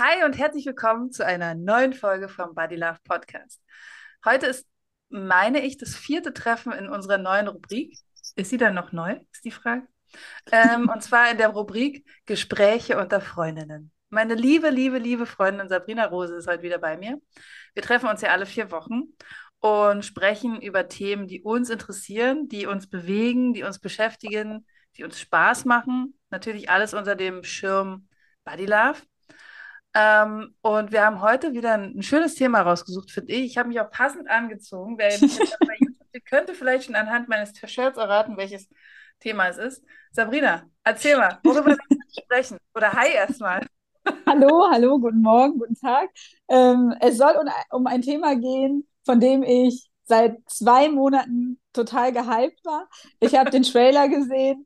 Hi und herzlich willkommen zu einer neuen Folge vom Body Love Podcast. Heute ist, meine ich, das vierte Treffen in unserer neuen Rubrik. Ist sie dann noch neu, ist die Frage. Ähm, und zwar in der Rubrik Gespräche unter Freundinnen. Meine liebe, liebe, liebe Freundin Sabrina Rose ist heute wieder bei mir. Wir treffen uns ja alle vier Wochen und sprechen über Themen, die uns interessieren, die uns bewegen, die uns beschäftigen, die uns Spaß machen. Natürlich alles unter dem Schirm Body Love. Ähm, und wir haben heute wieder ein, ein schönes Thema rausgesucht, finde ich. Ich habe mich auch passend angezogen. Wer könnte vielleicht schon anhand meines T-Shirts erraten, welches Thema es ist. Sabrina, erzähl mal, worüber wir sprechen. Oder hi erstmal. Hallo, hallo, guten Morgen, guten Tag. Ähm, es soll um, um ein Thema gehen, von dem ich seit zwei Monaten total gehypt war. Ich habe den Trailer gesehen.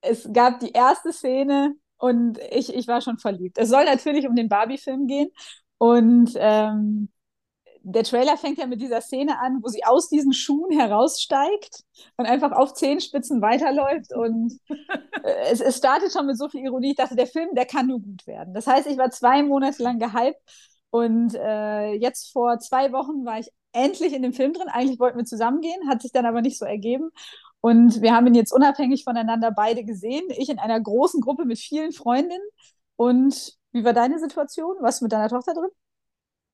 Es gab die erste Szene und ich, ich war schon verliebt. Es soll natürlich um den Barbie-Film gehen. Und ähm, der Trailer fängt ja mit dieser Szene an, wo sie aus diesen Schuhen heraussteigt und einfach auf Zehenspitzen weiterläuft. Und äh, es, es startet schon mit so viel Ironie. Ich dachte, der Film, der kann nur gut werden. Das heißt, ich war zwei Monate lang gehypt. Und äh, jetzt vor zwei Wochen war ich endlich in dem Film drin. Eigentlich wollten wir zusammengehen, hat sich dann aber nicht so ergeben. Und wir haben ihn jetzt unabhängig voneinander beide gesehen. Ich in einer großen Gruppe mit vielen Freundinnen. Und wie war deine Situation? Warst du mit deiner Tochter drin?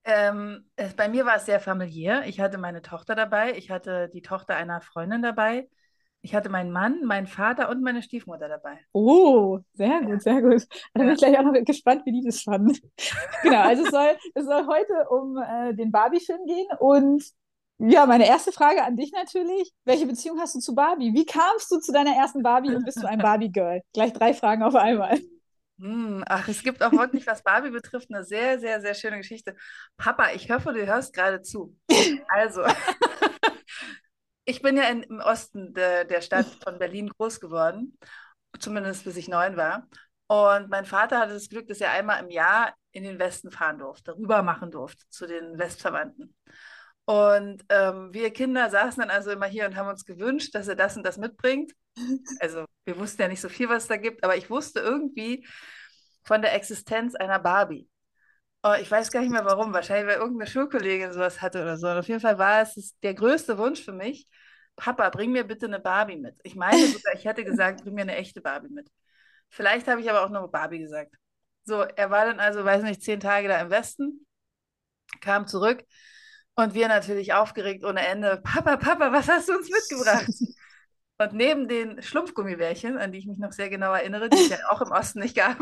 Ähm, es, bei mir war es sehr familiär. Ich hatte meine Tochter dabei, ich hatte die Tochter einer Freundin dabei, ich hatte meinen Mann, meinen Vater und meine Stiefmutter dabei. Oh, sehr gut, sehr gut. Da bin ich gleich auch noch gespannt, wie die das fanden. genau, also es soll, es soll heute um äh, den Barbie-Film gehen und ja, meine erste Frage an dich natürlich. Welche Beziehung hast du zu Barbie? Wie kamst du zu deiner ersten Barbie und bist du ein Barbie-Girl? Gleich drei Fragen auf einmal. Hm, ach, es gibt auch wirklich, was Barbie betrifft, eine sehr, sehr, sehr schöne Geschichte. Papa, ich hoffe, du hörst gerade zu. Also, ich bin ja in, im Osten de, der Stadt von Berlin groß geworden, zumindest bis ich neun war. Und mein Vater hatte das Glück, dass er einmal im Jahr in den Westen fahren durfte, rüber machen durfte zu den Westverwandten. Und ähm, wir Kinder saßen dann also immer hier und haben uns gewünscht, dass er das und das mitbringt. Also wir wussten ja nicht so viel, was es da gibt, aber ich wusste irgendwie von der Existenz einer Barbie. Oh, ich weiß gar nicht mehr warum. Wahrscheinlich, weil irgendeine Schulkollegin sowas hatte oder so. Und auf jeden Fall war es der größte Wunsch für mich. Papa, bring mir bitte eine Barbie mit. Ich meine sogar, ich hätte gesagt, bring mir eine echte Barbie mit. Vielleicht habe ich aber auch nur Barbie gesagt. So, er war dann also, weiß nicht, zehn Tage da im Westen, kam zurück und wir natürlich aufgeregt ohne Ende. Papa, Papa, was hast du uns mitgebracht? Und neben den Schlumpfgummibärchen, an die ich mich noch sehr genau erinnere, die es ja auch im Osten nicht gab,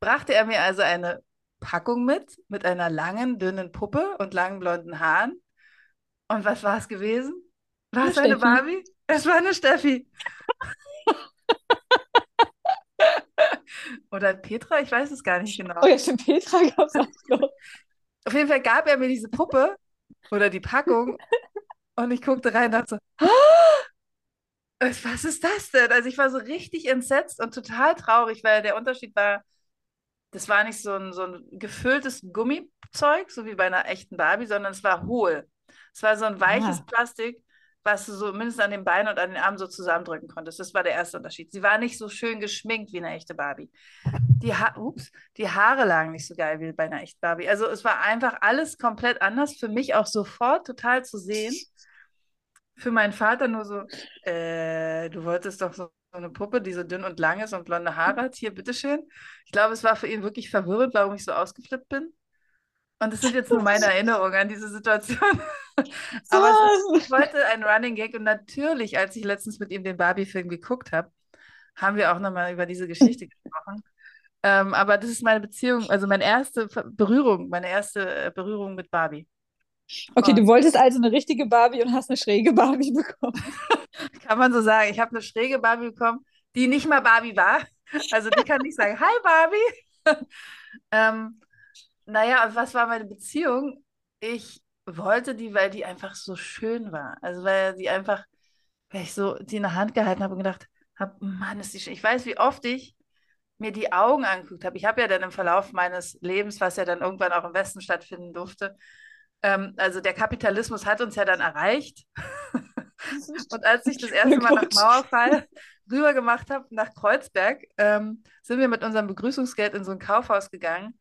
brachte er mir also eine Packung mit, mit einer langen, dünnen Puppe und langen blonden Haaren. Und was war es gewesen? War es eine Barbie? Es war eine Steffi. Oder Petra, ich weiß es gar nicht genau. Oh ja, stimmt, Petra gab es auch noch. Auf jeden Fall gab er mir diese Puppe oder die Packung. Und ich guckte rein und dachte so, was ist das denn? Also ich war so richtig entsetzt und total traurig, weil der Unterschied war, das war nicht so ein, so ein gefülltes Gummizeug, so wie bei einer echten Barbie, sondern es war hohl. Es war so ein weiches ja. Plastik, was du so mindestens an den Beinen und an den Armen so zusammendrücken konntest. Das war der erste Unterschied. Sie war nicht so schön geschminkt wie eine echte Barbie. Die, ha Ups, die Haare lagen nicht so geil wie bei einer echten Barbie. Also es war einfach alles komplett anders. Für mich auch sofort total zu sehen. Für meinen Vater nur so, äh, du wolltest doch so eine Puppe, die so dünn und lang ist und blonde Haare hat. Hier, bitteschön. Ich glaube, es war für ihn wirklich verwirrend, warum ich so ausgeflippt bin. Und das sind jetzt nur meine Erinnerungen an diese Situation. Aber ist, ich wollte ein Running Gag und natürlich, als ich letztens mit ihm den Barbie-Film geguckt habe, haben wir auch nochmal über diese Geschichte gesprochen. Ähm, aber das ist meine Beziehung, also meine erste Berührung, meine erste äh, Berührung mit Barbie. Okay, du wolltest also eine richtige Barbie und hast eine schräge Barbie bekommen. Kann man so sagen. Ich habe eine schräge Barbie bekommen, die nicht mal Barbie war. Also die kann nicht sagen, hi Barbie. ähm, naja, was war meine Beziehung? Ich wollte die, weil die einfach so schön war. Also weil sie einfach, weil ich so die in der Hand gehalten habe und gedacht habe, Mann, ist die schön. Ich weiß, wie oft ich mir die Augen angeguckt habe. Ich habe ja dann im Verlauf meines Lebens, was ja dann irgendwann auch im Westen stattfinden durfte, ähm, also der Kapitalismus hat uns ja dann erreicht. und als ich das erste Mal nach Mauerfall rüber gemacht habe, nach Kreuzberg, ähm, sind wir mit unserem Begrüßungsgeld in so ein Kaufhaus gegangen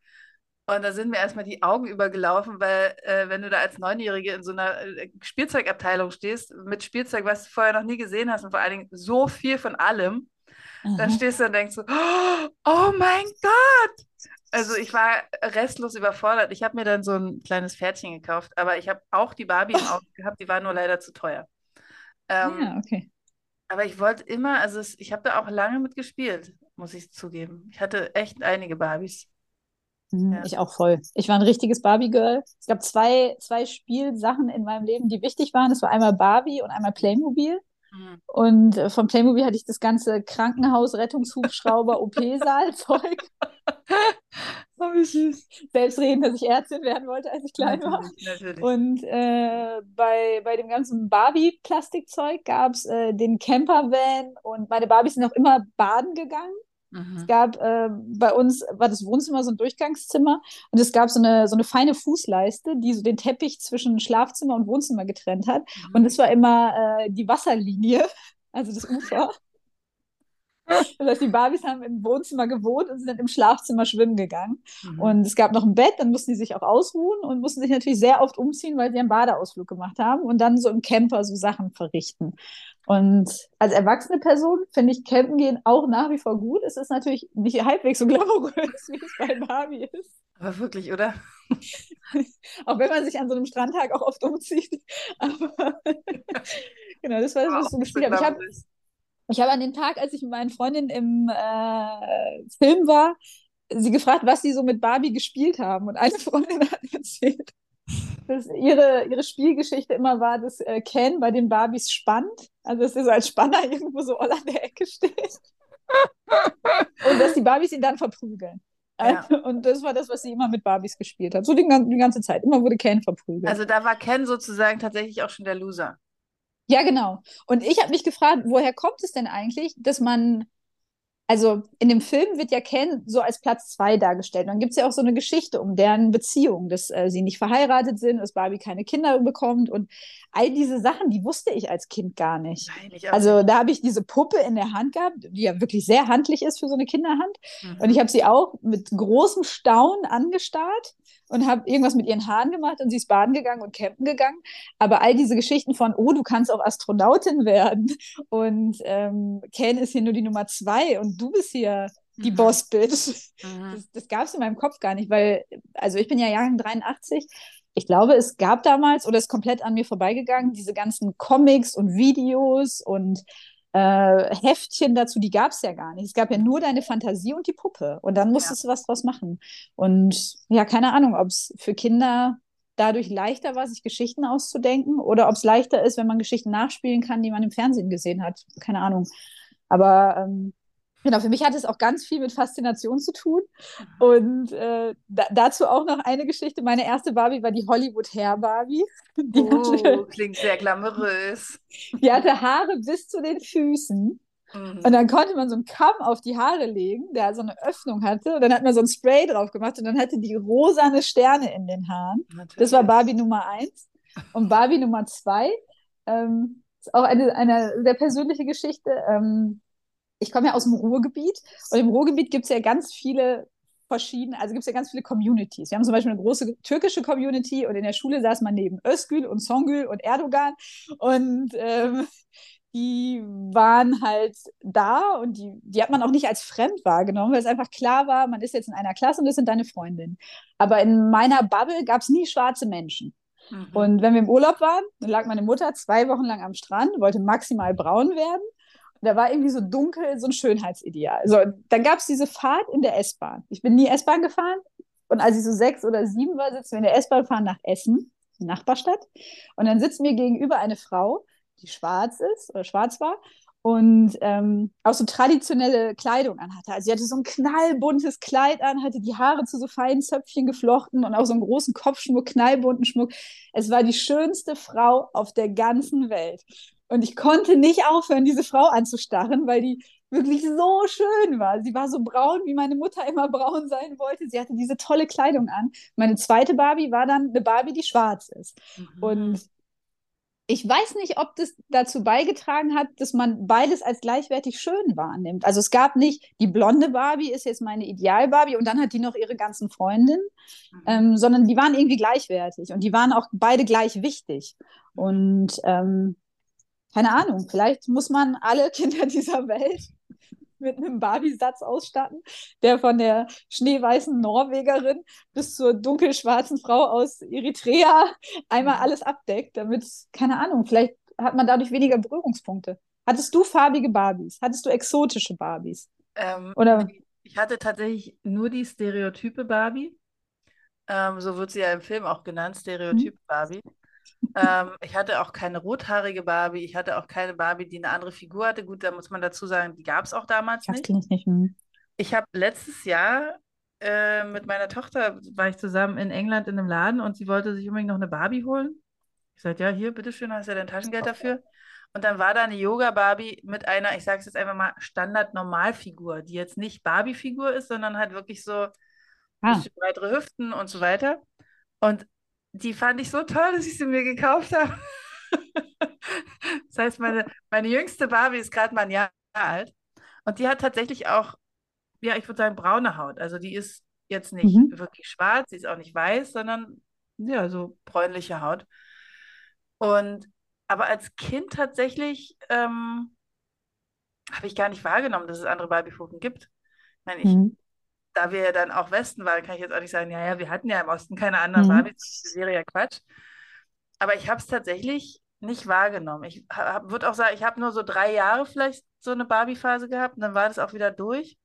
Und da sind mir erstmal die Augen übergelaufen, weil äh, wenn du da als Neunjährige in so einer äh, Spielzeugabteilung stehst, mit Spielzeug, was du vorher noch nie gesehen hast und vor allen Dingen so viel von allem, dann Aha. stehst du und denkst so, oh mein Gott! Also ich war restlos überfordert. Ich habe mir dann so ein kleines Pferdchen gekauft, aber ich habe auch die Barbie im Auge gehabt, die war nur leider zu teuer. Ähm, Ja, okay. aber ich wollte immer, also es, ich habe da auch lange mit gespielt, muss ich zugeben. Ich hatte echt einige Barbies. Mhm, Ja. Ich auch voll. Ich war ein richtiges Barbie-Girl. Es gab zwei, zwei Spielsachen in meinem Leben, die wichtig waren. Das war einmal Barbie und einmal Playmobil. Mhm. Und äh, von Playmobil hatte ich das ganze Krankenhaus, Rettungshubschrauber, OP-Saal-Zeug. Oh, wie süß. Selbstredend, dass ich Ärztin werden wollte, als ich klein war. Natürlich. Und äh, bei, bei dem ganzen Barbie-Plastikzeug gab es äh, den Campervan und meine Barbies sind auch immer baden gegangen. Mhm. Es gab äh, bei uns war das Wohnzimmer so ein Durchgangszimmer und es gab so eine, so eine feine Fußleiste, die so den Teppich zwischen Schlafzimmer und Wohnzimmer getrennt hat. Und es war immer äh, die Wasserlinie, also das Ufer. Das heißt, die Barbies haben im Wohnzimmer gewohnt und sind dann im Schlafzimmer schwimmen gegangen. Mhm. Und es gab noch ein Bett, dann mussten die sich auch ausruhen und mussten sich natürlich sehr oft umziehen, weil sie einen Badeausflug gemacht haben und dann so im Camper so Sachen verrichten. Und als erwachsene Person finde ich Campen gehen auch nach wie vor gut. Es ist natürlich nicht halbwegs so glamourös, wie es bei Barbie ist. Aber wirklich, oder? Auch wenn man sich an so einem Strandtag auch oft umzieht. Aber genau, das war das, was ich so gespielt. Ich habe ich habe an dem Tag, als ich mit meinen Freundinnen im äh, Film war, sie gefragt, was sie so mit Barbie gespielt haben. Und eine Freundin hat erzählt, dass ihre, ihre Spielgeschichte immer war, dass äh, Ken bei den Barbies spannt. Also, dass er so als Spanner irgendwo so all an der Ecke steht. Und dass die Barbies ihn dann verprügeln. Ja. Und das war das, was sie immer mit Barbies gespielt hat. So die, die ganze Zeit. Immer wurde Ken verprügelt. Also da war Ken sozusagen tatsächlich auch schon der Loser. Ja, genau. Und ich habe mich gefragt, woher kommt es denn eigentlich, dass man, also in dem Film wird ja Ken so als Platz zwei dargestellt. Und dann gibt es ja auch so eine Geschichte um deren Beziehung, dass äh, sie nicht verheiratet sind, dass Barbie keine Kinder bekommt und all diese Sachen, die wusste ich als Kind gar nicht. Nein, ich Also da habe ich diese Puppe in der Hand gehabt, die ja wirklich sehr handlich ist für so eine Kinderhand. nicht. Und ich habe sie auch mit großem Staunen angestarrt und habe irgendwas mit ihren Haaren gemacht und sie ist baden gegangen und campen gegangen. Aber all diese Geschichten von, oh, du kannst auch Astronautin werden und ähm, Ken ist hier nur die Nummer zwei und du bist hier die Mhm. Boss-Bitch. Mhm. Das, das gab es in meinem Kopf gar nicht, weil, also ich bin ja Jahrgang 83. Ich glaube, es gab damals, oder ist komplett an mir vorbeigegangen, diese ganzen Comics und Videos und äh, Heftchen dazu, die gab es ja gar nicht. Es gab ja nur deine Fantasie und die Puppe. Und dann musstest du was draus machen. Und ja, keine Ahnung, ob es für Kinder dadurch leichter war, sich Geschichten auszudenken oder ob es leichter ist, wenn man Geschichten nachspielen kann, die man im Fernsehen gesehen hat. Keine Ahnung. Aber ähm, genau, für mich hat es auch ganz viel mit Faszination zu tun. Und äh, da, dazu auch noch eine Geschichte. Meine erste Barbie war die Hollywood Hair Barbie. Die, Oh, hatte, klingt sehr glamourös. die hatte Haare bis zu den Füßen. Mhm. Und dann konnte man so einen Kamm auf die Haare legen, der so eine Öffnung hatte. Und dann hat man so ein Spray drauf gemacht und dann hatte die rosane Sterne in den Haaren. Das war Natürlich. Barbie Nummer eins. Und Barbie Nummer zwei ähm, ist auch eine, eine sehr persönliche Geschichte. Ähm, ich komme ja aus dem Ruhrgebiet und im Ruhrgebiet gibt es ja ganz viele verschiedene, also gibt es ja ganz viele Communities. Wir haben zum Beispiel eine große türkische Community und in der Schule saß man neben Özgül und Songül und Erdogan und ähm, die waren halt da und die, die hat man auch nicht als fremd wahrgenommen, weil es einfach klar war, man ist jetzt in einer Klasse und das sind deine Freundinnen. Aber in meiner Bubble gab es nie schwarze Menschen. Mhm. Und wenn wir im Urlaub waren, dann lag meine Mutter zwei Wochen lang am Strand, wollte maximal braun werden. Da war irgendwie so dunkel, so ein Schönheitsideal. So, dann gab es diese Fahrt in der S-Bahn. Ich bin nie S-Bahn gefahren. Und als ich so sechs oder sieben war, sitzen wir in der S-Bahn, fahren nach Essen, Nachbarstadt. Und dann sitzt mir gegenüber eine Frau, die schwarz ist oder schwarz war und ähm, auch so traditionelle Kleidung anhatte. Also sie hatte so ein knallbuntes Kleid an, hatte die Haare zu so feinen Zöpfchen geflochten und auch so einen großen Kopfschmuck, knallbunten Schmuck. Es war die schönste Frau auf der ganzen Welt. Und ich konnte nicht aufhören, diese Frau anzustarren, weil die wirklich so schön war. Sie war so braun, wie meine Mutter immer braun sein wollte. Sie hatte diese tolle Kleidung an. Meine zweite Barbie war dann eine Barbie, die schwarz ist. Mhm. Und ich weiß nicht, ob das dazu beigetragen hat, dass man beides als gleichwertig schön wahrnimmt. Also es gab nicht, die blonde Barbie ist jetzt meine Ideal-Barbie und dann hat die noch ihre ganzen Freundinnen, mhm. ähm, sondern die waren irgendwie gleichwertig und die waren auch beide gleich wichtig. Und ähm, keine Ahnung, vielleicht muss man alle Kinder dieser Welt mit einem Barbie-Satz ausstatten, der von der schneeweißen Norwegerin bis zur dunkelschwarzen Frau aus Eritrea einmal mhm. alles abdeckt, damit, keine Ahnung, vielleicht hat man dadurch weniger Berührungspunkte. Hattest du farbige Barbies? Hattest du exotische Barbies? Ähm, Oder? Ich hatte tatsächlich nur die Stereotype Barbie. Ähm, so wird sie ja im Film auch genannt, Stereotyp mhm. Barbie ähm, ich hatte auch keine rothaarige Barbie. Ich hatte auch keine Barbie, die eine andere Figur hatte. Gut, da muss man dazu sagen, die gab es auch damals das nicht. Ich nicht. Ich habe letztes Jahr äh, mit meiner Tochter, war ich zusammen in England in einem Laden und sie wollte sich unbedingt noch eine Barbie holen. Ich sagte, ja, hier, bitteschön, hast du ja dein Taschengeld dafür. Und dann war da eine Yoga-Barbie mit einer, ich sage es jetzt einfach mal, Standard-Normalfigur, die jetzt nicht Barbie-Figur ist, sondern halt wirklich so ah. breitere Hüften und so weiter. Und die fand ich so toll, dass ich sie mir gekauft habe. das heißt, meine, meine jüngste Barbie ist gerade mal ein Jahr alt. Und die hat tatsächlich auch, ja, ich würde sagen, braune Haut. Also die ist jetzt nicht mhm. wirklich schwarz, sie ist auch nicht weiß, sondern ja, so bräunliche Haut. Und aber als Kind tatsächlich ähm, habe ich gar nicht wahrgenommen, dass es andere Barbie-Pfoten gibt. Ich meine, ich mhm da wir ja dann auch Westen waren, kann ich jetzt auch nicht sagen, ja, ja, wir hatten ja im Osten keine anderen mhm. Barbies, das wäre ja Quatsch. Aber ich habe es tatsächlich nicht wahrgenommen. Ich würde auch sagen, ich habe nur so drei Jahre vielleicht so eine Barbie-Phase gehabt und dann war das auch wieder durch.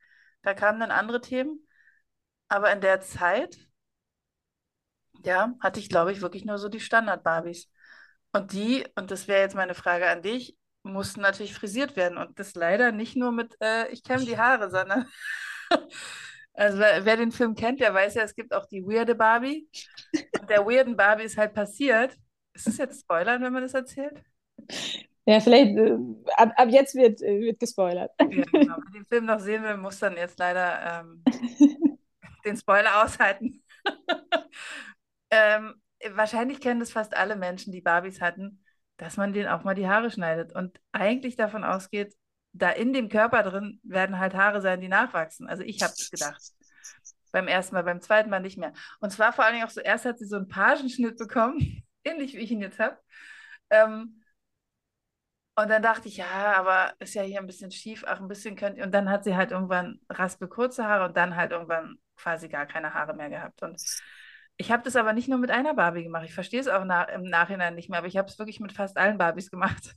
Da kamen dann andere Themen. Aber in der Zeit, ja, hatte ich, glaube ich, wirklich nur so die Standard-Barbies. Und die, und das wäre jetzt meine Frage an dich, mussten natürlich frisiert werden. Und das leider nicht nur mit, äh, ich kämme die Haare, sondern Also wer, den Film kennt, der weiß ja, es gibt auch die weirde Barbie. Und der weirden Barbie ist halt passiert. Ist das jetzt Spoilern, wenn man das erzählt? Ja, vielleicht äh, ab, ab jetzt wird, äh, wird gespoilert. Ja, genau. Wer den Film noch sehen will, muss dann jetzt leider ähm, den Spoiler aushalten. ähm, wahrscheinlich kennen das fast alle Menschen, die Barbies hatten, dass man denen auch mal die Haare schneidet und eigentlich davon ausgeht, da in dem Körper drin werden halt Haare sein, die nachwachsen. Also ich habe es gedacht. Beim ersten Mal, beim zweiten Mal nicht mehr. Und zwar vor allen Dingen auch so, erst hat sie so einen Pagenschnitt bekommen, ähnlich wie ich ihn jetzt habe. Ähm, und dann dachte ich, ja, aber ist ja hier ein bisschen schief, ach, ein bisschen könnt ihr. Und dann hat sie halt irgendwann raspel kurze Haare und dann halt irgendwann quasi gar keine Haare mehr gehabt. Und ich habe das aber nicht nur mit einer Barbie gemacht. Ich verstehe es auch nach, im Nachhinein nicht mehr, aber ich habe es wirklich mit fast allen Barbies gemacht.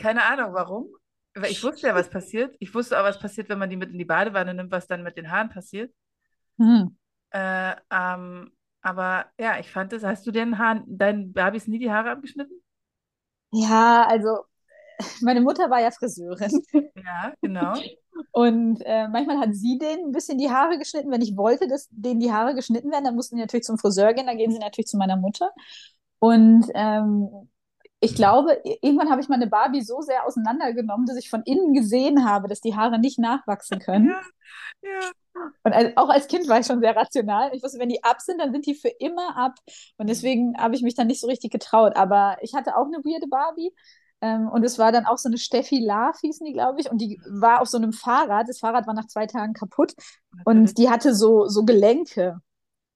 Keine Ahnung, warum. Weil ich wusste ja, was passiert. Ich wusste auch, was passiert, wenn man die mit in die Badewanne nimmt, was dann mit den Haaren passiert. Mhm. Äh, ähm, aber ja, ich fand das. Hast du den Haaren, deinen Barbies nie die Haare abgeschnitten? Ja, also meine Mutter war ja Friseurin. Ja, genau. Und äh, manchmal hat sie denen ein bisschen die Haare geschnitten. Wenn ich wollte, dass denen die Haare geschnitten werden, dann mussten die natürlich zum Friseur gehen. Dann gehen sie natürlich zu meiner Mutter. Und ähm, ich glaube, irgendwann habe ich meine Barbie so sehr auseinandergenommen, dass ich von innen gesehen habe, dass die Haare nicht nachwachsen können. Ja, ja. Und als, auch als Kind war ich schon sehr rational. Ich wusste, wenn die ab sind, dann sind die für immer ab. Und deswegen habe ich mich dann nicht so richtig getraut. Aber ich hatte auch eine weirde Barbie. Ähm, und es war dann auch so eine Steffi Laaf, hießen die, glaube ich. Und die war auf so einem Fahrrad. Das Fahrrad war nach zwei Tagen kaputt. Und die hatte so, so Gelenke.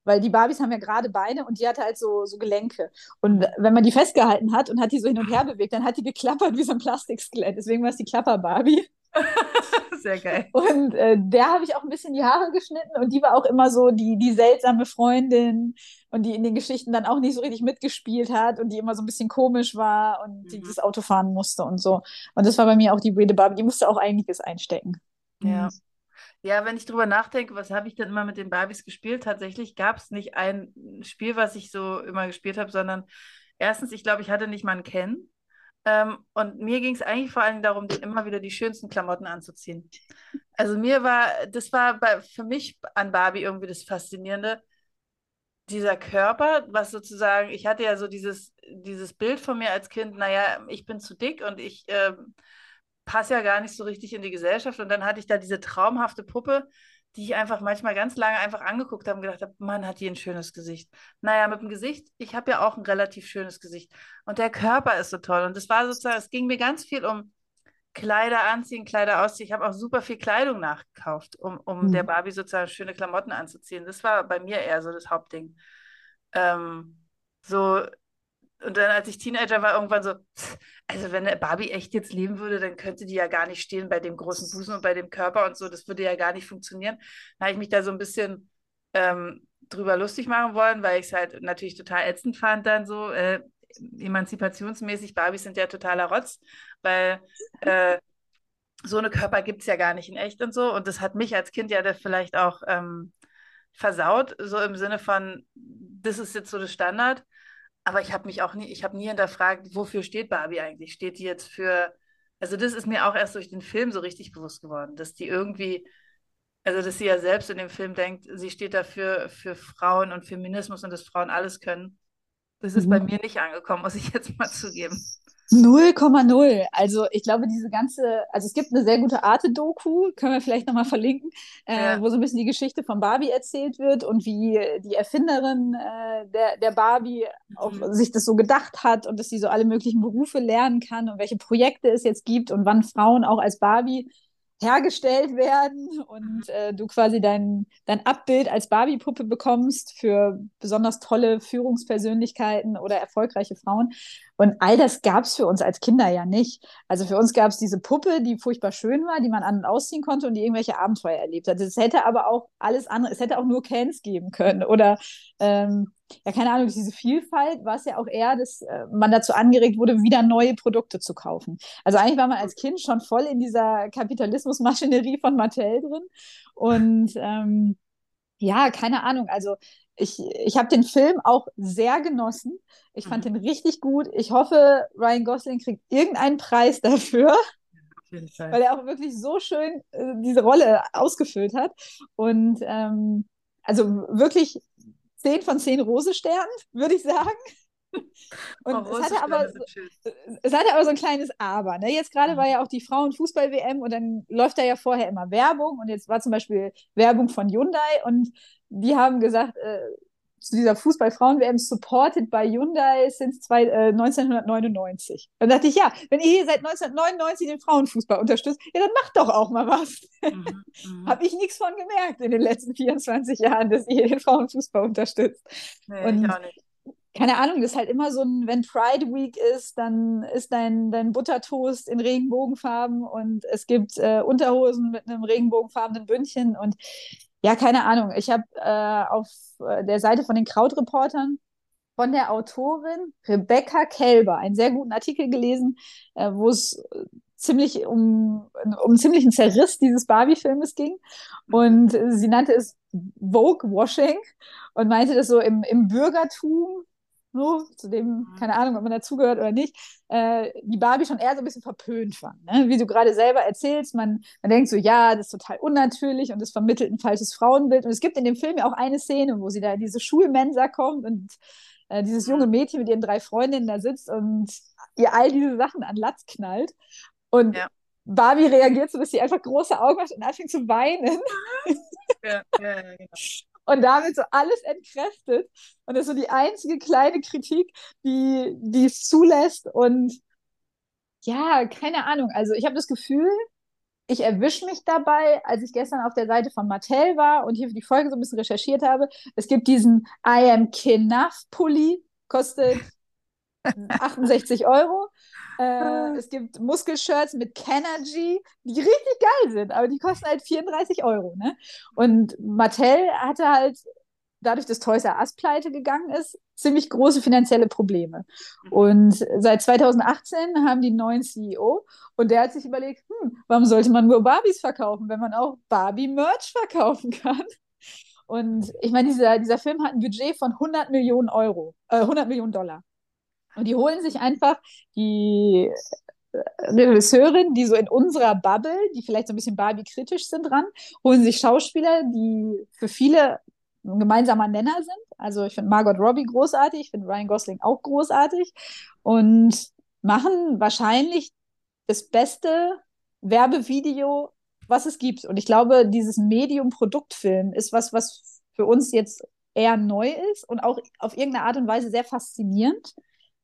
Weil die Barbies haben ja gerade Beine und die hatte halt so, so Gelenke. Und wenn man die festgehalten hat und hat die so hin und her bewegt, dann hat die geklappert wie so ein Plastikskelett. Deswegen war es die Klapper-Barbie. Sehr geil. Und äh, der habe ich auch ein bisschen die Haare geschnitten und die war auch immer so die, die seltsame Freundin und die in den Geschichten dann auch nicht so richtig mitgespielt hat und die immer so ein bisschen komisch war und mhm. die das Auto fahren musste und so. Und das war bei mir auch die weirde Barbie, die musste auch einiges einstecken. Ja. Ja, wenn ich drüber nachdenke, was habe ich denn immer mit den Barbies gespielt? Tatsächlich gab es nicht ein Spiel, was ich so immer gespielt habe, sondern erstens, ich glaube, ich hatte nicht mal einen Ken. Ähm, und mir ging es eigentlich vor allem darum, immer wieder die schönsten Klamotten anzuziehen. Also mir war, das war bei, für mich an Barbie irgendwie das Faszinierende. Dieser Körper, was sozusagen, ich hatte ja so dieses, dieses Bild von mir als Kind, naja, ich bin zu dick und ich ähm, passe ja gar nicht so richtig in die Gesellschaft. Und dann hatte ich da diese traumhafte Puppe, die ich einfach manchmal ganz lange einfach angeguckt habe und gedacht habe, Mann, hat die ein schönes Gesicht. Naja, mit dem Gesicht, ich habe ja auch ein relativ schönes Gesicht. Und der Körper ist so toll. Und es war sozusagen, es ging mir ganz viel um Kleider anziehen, Kleider ausziehen. Ich habe auch super viel Kleidung nachgekauft, um, um mhm. der Barbie sozusagen schöne Klamotten anzuziehen. Das war bei mir eher so das Hauptding. Ähm, so, und dann, als ich Teenager war, irgendwann so, also wenn Barbie echt jetzt leben würde, dann könnte die ja gar nicht stehen bei dem großen Busen und bei dem Körper und so. Das würde ja gar nicht funktionieren. Da habe ich mich da so ein bisschen ähm, drüber lustig machen wollen, weil ich es halt natürlich total ätzend fand, dann so äh, emanzipationsmäßig. Barbies sind ja totaler Rotz, weil äh, so eine Körper gibt es ja gar nicht in echt und so. Und das hat mich als Kind ja vielleicht auch ähm, versaut, so im Sinne von, das ist jetzt so das Standard. Aber ich habe mich auch nie, ich habe nie hinterfragt, wofür steht Barbie eigentlich? Steht die jetzt für, also das ist mir auch erst durch den Film so richtig bewusst geworden, dass die irgendwie, also dass sie ja selbst in dem Film denkt, sie steht dafür für Frauen und Feminismus und dass Frauen alles können. Das ist mhm. bei mir nicht angekommen, muss ich jetzt mal zugeben. 0,0. Also ich glaube, diese ganze, also es gibt eine sehr gute Arte-Doku, können wir vielleicht nochmal verlinken, äh, ja. wo so ein bisschen die Geschichte von Barbie erzählt wird und wie die Erfinderin äh, der, der Barbie mhm. auch sich das so gedacht hat und dass sie so alle möglichen Berufe lernen kann und welche Projekte es jetzt gibt und wann Frauen auch als Barbie hergestellt werden und äh, du quasi dein, dein Abbild als Barbie-Puppe bekommst für besonders tolle Führungspersönlichkeiten oder erfolgreiche Frauen. Und all das gab es für uns als Kinder ja nicht. Also für uns gab es diese Puppe, die furchtbar schön war, die man an- und ausziehen konnte und die irgendwelche Abenteuer erlebt hat. Es hätte aber auch alles andere, es hätte auch nur Cans geben können oder ähm, ja, keine Ahnung, diese Vielfalt war es ja auch eher, dass äh, man dazu angeregt wurde, wieder neue Produkte zu kaufen. Also eigentlich war man als Kind schon voll in dieser Kapitalismusmaschinerie von Mattel drin. Und ähm, ja, keine Ahnung, also ich, ich habe den Film auch sehr genossen. Ich fand mhm. den richtig gut. Ich hoffe, Ryan Gosling kriegt irgendeinen Preis dafür. Weil er auch wirklich so schön äh, diese Rolle ausgefüllt hat. Und ähm, also wirklich 10 von 10 Rosesternen, würde ich sagen. Und oh, es, hatte aber, es hatte aber so ein kleines Aber. Ne? Jetzt gerade mhm. war ja auch die Frauenfußball-WM und dann läuft da ja vorher immer Werbung und jetzt war zum Beispiel Werbung von Hyundai und die haben gesagt, äh, zu dieser Fußball-Frauen-WM supported by Hyundai since zwei, äh, 1999. Dann dachte ich, ja, wenn ihr hier seit 1999 den Frauenfußball unterstützt, ja, dann macht doch auch mal was. Mhm, mhm. Habe ich nichts von gemerkt in den letzten 24 Jahren, dass ihr den Frauenfußball unterstützt. Nee, Und, ich auch nicht keine Ahnung, das ist halt immer so ein, wenn Pride Week ist, dann ist dein, dein Buttertoast in Regenbogenfarben und es gibt äh, Unterhosen mit einem regenbogenfarbenen Bündchen und ja, keine Ahnung. Ich habe äh, auf äh, der Seite von den Krautreportern von der Autorin Rebecca Kelber einen sehr guten Artikel gelesen, äh, wo es äh, ziemlich um, um einen ziemlichen Zerriss dieses Barbie-Filmes ging. Und sie nannte es Vogue-Washing und meinte das so im, im Bürgertum so, zu dem, mhm. keine Ahnung, ob man dazugehört oder nicht, äh, die Barbie schon eher so ein bisschen verpönt fand. Ne? Wie du gerade selber erzählst, man, man denkt so, ja, das ist total unnatürlich und das vermittelt ein falsches Frauenbild. Und es gibt in dem Film ja auch eine Szene, wo sie da in diese Schulmensa kommt und äh, dieses junge mhm. Mädchen mit ihren drei Freundinnen da sitzt und ihr all diese Sachen an Latz knallt. Und ja. Barbie reagiert so, dass sie einfach große Augen macht und anfängt zu weinen. Ja, ja, ja, genau und damit so alles entkräftet. Und das ist so die einzige kleine Kritik, die, die es zulässt. Und ja, keine Ahnung. Also ich habe das Gefühl, ich erwische mich dabei, als ich gestern auf der Seite von Mattel war und hier für die Folge so ein bisschen recherchiert habe. Es gibt diesen I am Kinaf Pulli, kostet 68 Euro. Äh, ah. es gibt Muskelshirts mit Kennergy, die richtig geil sind, aber die kosten halt 34 Euro. Ne? Und Mattel hatte halt, dadurch, dass Toys R Us pleite gegangen ist, ziemlich große finanzielle Probleme. Mhm. Und seit 2018 haben die einen neuen CEO und der hat sich überlegt, hm, warum sollte man nur Barbies verkaufen, wenn man auch Barbie-Merch verkaufen kann? Und ich meine, dieser, dieser Film hat ein Budget von 100 Millionen Euro, äh, 100 Millionen Dollar. Und die holen sich einfach die äh, Regisseurin, die so in unserer Bubble, die vielleicht so ein bisschen Barbie-kritisch sind dran, holen sich Schauspieler, die für viele ein gemeinsamer Nenner sind. Also ich finde Margot Robbie großartig, ich finde Ryan Gosling auch großartig und machen wahrscheinlich das beste Werbevideo was es gibt. Und ich glaube, dieses Medium-Produktfilm ist was, was für uns jetzt eher neu ist und auch auf irgendeine Art und Weise sehr faszinierend,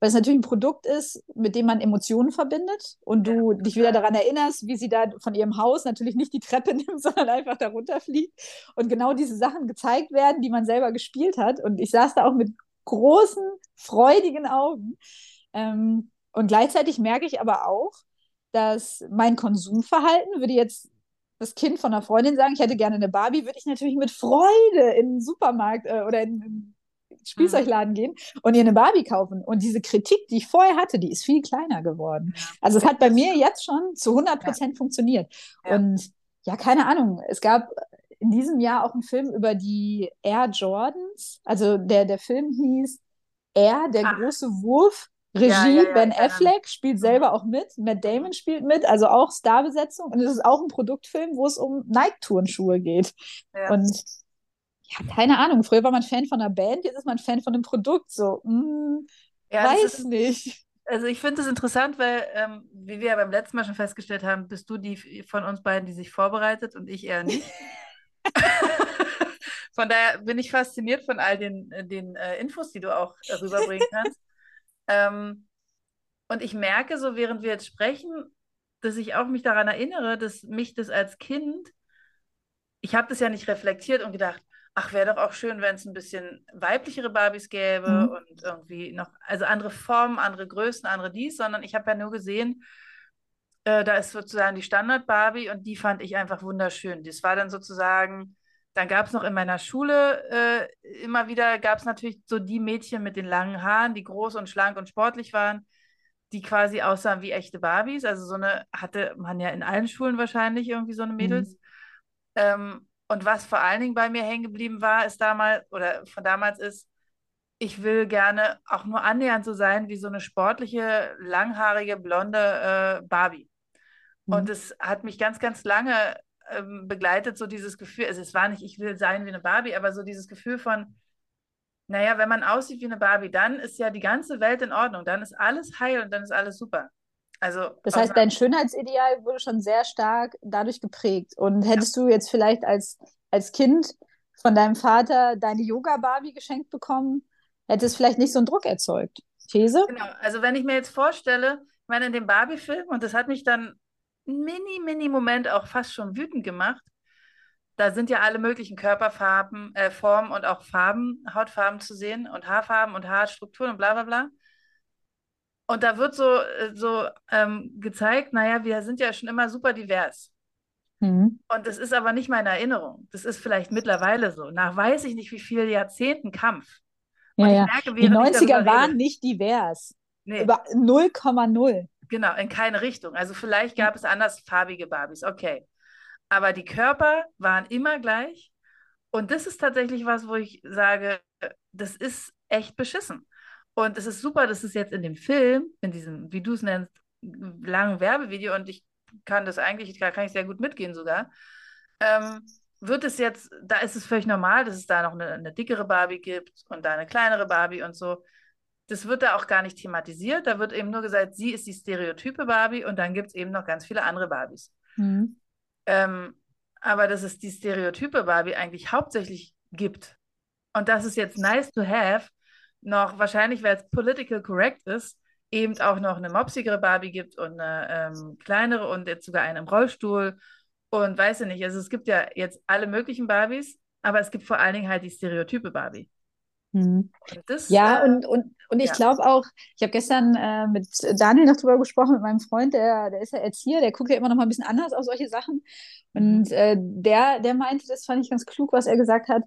weil es natürlich ein Produkt ist, mit dem man Emotionen verbindet und du dich wieder daran erinnerst, wie sie da von ihrem Haus natürlich nicht die Treppe nimmt, sondern einfach darunter fliegt und genau diese Sachen gezeigt werden, die man selber gespielt hat. Und ich saß da auch mit großen, freudigen Augen. Ähm, und gleichzeitig merke ich aber auch, dass mein Konsumverhalten würde jetzt das Kind von einer Freundin sagen, ich hätte gerne eine Barbie, würde ich natürlich mit Freude in den Supermarkt äh, oder in, in Spielzeugladen mhm. gehen und ihr eine Barbie kaufen. Und diese Kritik, die ich vorher hatte, die ist viel kleiner geworden. Also es hat bei mir jetzt schon zu 100 Prozent funktioniert. Und ja, keine Ahnung, es gab in diesem Jahr auch einen Film über die Air Jordans. Also der, der Film hieß Air, der Ach. große Wurf. Regie, ja, ja, ja, Ben Affleck spielt mhm. selber auch mit, Matt Damon spielt mit, also auch Starbesetzung. Und es ist auch ein Produktfilm, wo es um Nike-Turnschuhe geht. Und ja, keine Ahnung, früher war man Fan von einer Band, jetzt ist man Fan von einem Produkt. So, hm, weiß ist, nicht. Also ich finde es interessant, weil, ähm, wie wir ja beim letzten Mal schon festgestellt haben, bist du die von uns beiden, die sich vorbereitet und ich eher nicht. von daher bin ich fasziniert von all den, den äh, Infos, die du auch äh, rüberbringen kannst. Ähm, und ich merke so, während wir jetzt sprechen, dass ich auch mich daran erinnere, dass mich das als Kind, ich habe das ja nicht reflektiert und gedacht, ach, wäre doch auch schön, wenn es ein bisschen weiblichere Barbies gäbe mhm. und irgendwie noch, also andere Formen, andere Größen, andere dies, sondern ich habe ja nur gesehen, äh, da ist sozusagen die Standard-Barbie und die fand ich einfach wunderschön. Das war dann sozusagen dann gab es noch in meiner Schule äh, immer wieder, gab es natürlich so die Mädchen mit den langen Haaren, die groß und schlank und sportlich waren, die quasi aussahen wie echte Barbies. Also so eine hatte man ja in allen Schulen wahrscheinlich irgendwie so eine Mädels. Mhm. Ähm, und was vor allen Dingen bei mir hängen geblieben war, ist damals, oder von damals ist, ich will gerne auch nur annähernd so sein wie so eine sportliche, langhaarige, blonde äh, Barbie. Mhm. Und es hat mich ganz, ganz lange ähm, begleitet so dieses Gefühl, also es war nicht, ich will sein wie eine Barbie, aber so dieses Gefühl von, naja, wenn man aussieht wie eine Barbie, dann ist ja die ganze Welt in Ordnung, dann ist alles heil und dann ist alles super. Also, das heißt, dein Schönheitsideal wurde schon sehr stark dadurch geprägt. Und hättest ja. du jetzt vielleicht als, als Kind von deinem Vater deine Yoga-Barbie geschenkt bekommen, hätte es vielleicht nicht so einen Druck erzeugt. These? Genau, also wenn ich mir jetzt vorstelle, ich meine, in dem Barbie-Film, und das hat mich dann mini, mini Moment auch fast schon wütend gemacht. Da sind ja alle möglichen Körperfarben, äh, Formen und auch Farben, Hautfarben zu sehen und Haarfarben und Haarstrukturen und bla bla bla. Und da wird so, äh, so ähm, gezeigt, naja, wir sind ja schon immer super divers. Mhm. Und das ist aber nicht meine Erinnerung. Das ist vielleicht mittlerweile so. Nach weiß ich nicht, wie viele Jahrzehnten Kampf. Ja, ja. Merke, die 90er waren rede, nicht divers. Nee. Über 0,0. Genau, in keine Richtung. Also vielleicht gab es andersfarbige Barbies, okay. Aber die Körper waren immer gleich. Und das ist tatsächlich was, wo ich sage, das ist echt beschissen. Und es ist super, dass es jetzt in dem Film, in diesem, wie du es nennst, langen Werbevideo, und ich kann das eigentlich, da kann ich sehr gut mitgehen sogar, ähm, wird es jetzt, da ist es völlig normal, dass es da noch eine, eine dickere Barbie gibt und da eine kleinere Barbie und so das wird da auch gar nicht thematisiert. Da wird eben nur gesagt, sie ist die stereotype Barbie und dann gibt es eben noch ganz viele andere Barbies. Mhm. Ähm, aber dass es die stereotype Barbie eigentlich hauptsächlich gibt und dass es jetzt nice to have noch wahrscheinlich, weil es political correct ist, eben auch noch eine mopsigere Barbie gibt und eine ähm, kleinere und jetzt sogar eine im Rollstuhl und weiß ich nicht. Also es gibt ja jetzt alle möglichen Barbies, aber es gibt vor allen Dingen halt die stereotype Barbie. Mhm. Das, ja, äh, und, und, und ich ja. glaube auch, ich habe gestern äh, mit Daniel noch drüber gesprochen, mit meinem Freund, der, der ist ja Erzieher, der guckt ja immer noch mal ein bisschen anders auf solche Sachen. Und mhm. äh, der, der meinte, das fand ich ganz klug, was er gesagt hat.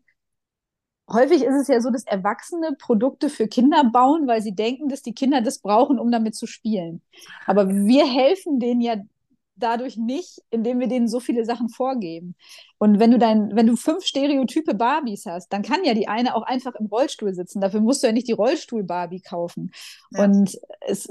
Häufig ist es ja so, dass Erwachsene Produkte für Kinder bauen, weil sie denken, dass die Kinder das brauchen, um damit zu spielen. Aber wir helfen denen ja dadurch nicht, indem wir denen so viele Sachen vorgeben. Und wenn du dein, wenn du fünf Stereotype Barbies hast, dann kann ja die eine auch einfach im Rollstuhl sitzen. Dafür musst du ja nicht die Rollstuhl-Barbie kaufen. Ja. Und es,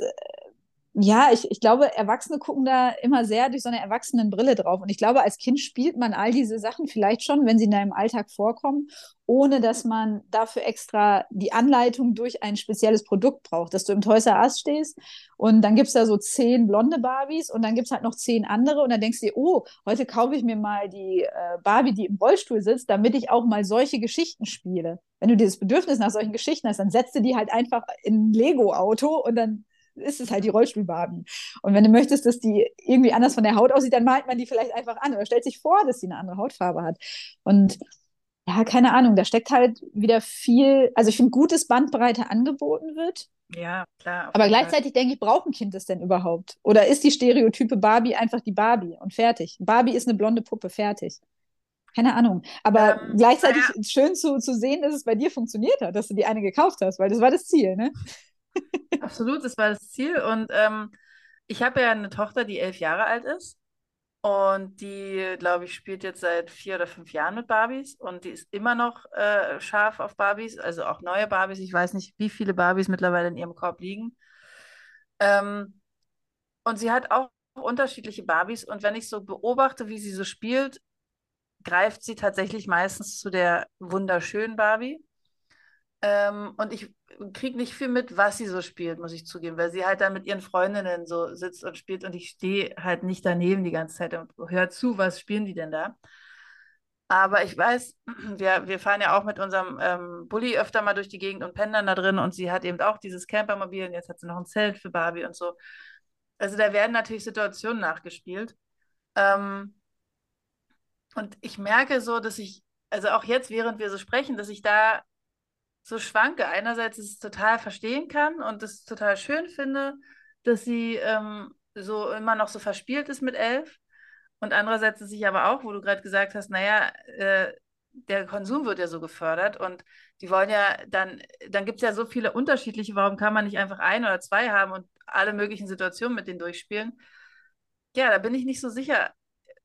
ja, ich, ich glaube, Erwachsene gucken da immer sehr durch so eine Erwachsenenbrille drauf. Und ich glaube, als Kind spielt man all diese Sachen vielleicht schon, wenn sie in deinem Alltag vorkommen, ohne dass man dafür extra die Anleitung durch ein spezielles Produkt braucht. Dass du im Toys R Us stehst und dann gibt es da so zehn blonde Barbies und dann gibt es halt noch zehn andere und dann denkst du dir, oh, heute kaufe ich mir mal die äh, Barbie, die im Rollstuhl sitzt, damit ich auch mal solche Geschichten spiele. Wenn du dieses Bedürfnis nach solchen Geschichten hast, dann setzt du die halt einfach in ein Lego-Auto und dann ist es halt die Rollstuhl-Barbie. Und wenn du möchtest, dass die irgendwie anders von der Haut aussieht, dann malt man die vielleicht einfach an oder stellt sich vor, dass sie eine andere Hautfarbe hat. Und ja, keine Ahnung, da steckt halt wieder viel, also ich finde gut, dass Bandbreite angeboten wird. Ja, klar. Aber gleichzeitig denke ich, braucht ein Kind das denn überhaupt? Oder ist die Stereotype Barbie einfach die Barbie und fertig? Barbie ist eine blonde Puppe, fertig. Keine Ahnung. Aber ähm, gleichzeitig ja. schön zu, zu sehen, dass es bei dir funktioniert hat, dass du die eine gekauft hast, weil das war das Ziel, ne? Absolut, das war das Ziel. Und ähm, ich habe ja eine Tochter, die elf Jahre alt ist. Und die, glaube ich, spielt jetzt seit vier oder fünf Jahren mit Barbies. Und die ist immer noch äh, scharf auf Barbies, also auch neue Barbies. Ich weiß nicht, wie viele Barbies mittlerweile in ihrem Korb liegen. Ähm, und sie hat auch unterschiedliche Barbies. Und wenn ich so beobachte, wie sie so spielt, greift sie tatsächlich meistens zu der wunderschönen Barbie. Ähm, und ich kriege nicht viel mit, was sie so spielt, muss ich zugeben, weil sie halt dann mit ihren Freundinnen so sitzt und spielt und ich stehe halt nicht daneben die ganze Zeit und höre zu, was spielen die denn da. Aber ich weiß, wir, wir fahren ja auch mit unserem ähm, Bulli öfter mal durch die Gegend und pendern da drin und sie hat eben auch dieses Campermobil und jetzt hat sie noch ein Zelt für Barbie und so. Also da werden natürlich Situationen nachgespielt. Ähm, und ich merke so, dass ich, also auch jetzt, während wir so sprechen, dass ich da so schwanke. Einerseits es total verstehen kann und es total schön finde, dass sie ähm, so immer noch so verspielt ist mit elf. Und andererseits ist sich aber auch, wo du gerade gesagt hast, naja, äh, der Konsum wird ja so gefördert und die wollen ja dann, dann gibt es ja so viele unterschiedliche, warum kann man nicht einfach ein oder zwei haben und alle möglichen Situationen mit denen durchspielen? Ja, da bin ich nicht so sicher,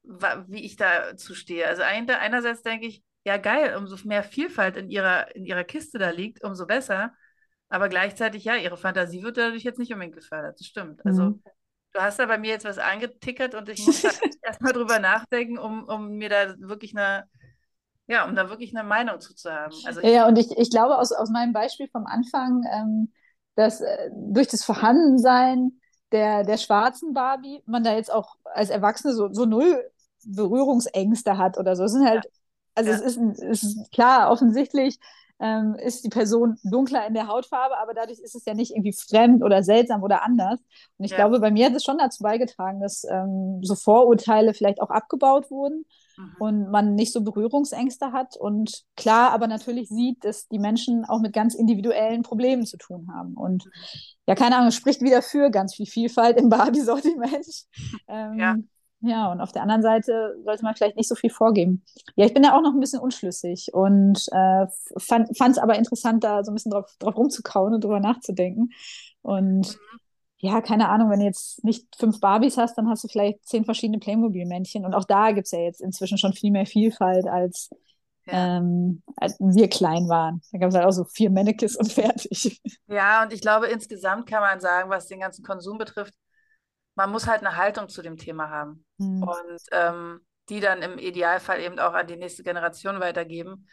wie ich dazu stehe. Also einerseits denke ich, ja geil, umso mehr Vielfalt in ihrer, in ihrer Kiste da liegt, umso besser. Aber gleichzeitig, ja, ihre Fantasie wird dadurch jetzt nicht unbedingt gefördert. Das stimmt. Also mhm. du hast da bei mir jetzt was angetickert und ich muss da erstmal drüber nachdenken, um, um mir da wirklich eine, ja, um da wirklich eine Meinung zu, zu haben. Also ja, und ich, ich glaube aus, aus meinem Beispiel vom Anfang, ähm, dass äh, durch das Vorhandensein der, der schwarzen Barbie man da jetzt auch als Erwachsene so, so null Berührungsängste hat oder so. Es sind halt ja. Also ja. es, ist, es ist klar, offensichtlich ähm, ist die Person dunkler in der Hautfarbe, aber dadurch ist es ja nicht irgendwie fremd oder seltsam oder anders. Und ich ja. glaube, bei mir hat es schon dazu beigetragen, dass ähm, so Vorurteile vielleicht auch abgebaut wurden mhm. und man nicht so Berührungsängste hat und klar aber natürlich sieht, dass die Menschen auch mit ganz individuellen Problemen zu tun haben. Und mhm. ja, keine Ahnung, spricht wieder für ganz viel Vielfalt im Barbie-Sortiment. Ähm, ja. Ja, und auf der anderen Seite sollte man vielleicht nicht so viel vorgeben. Ja, ich bin da auch noch ein bisschen unschlüssig und äh, fand es aber interessant, da so ein bisschen drauf, drauf rumzukauen und drüber nachzudenken. Und mhm. ja, keine Ahnung, wenn du jetzt nicht fünf Barbies hast, dann hast du vielleicht zehn verschiedene Playmobil-Männchen. Und auch da gibt es ja jetzt inzwischen schon viel mehr Vielfalt, als, ja. ähm, als wir klein waren. Da gab es halt auch so vier Mannequins und fertig. Ja, und ich glaube, insgesamt kann man sagen, was den ganzen Konsum betrifft, man muss halt eine Haltung zu dem Thema haben mhm. und ähm, die dann im Idealfall eben auch an die nächste Generation weitergeben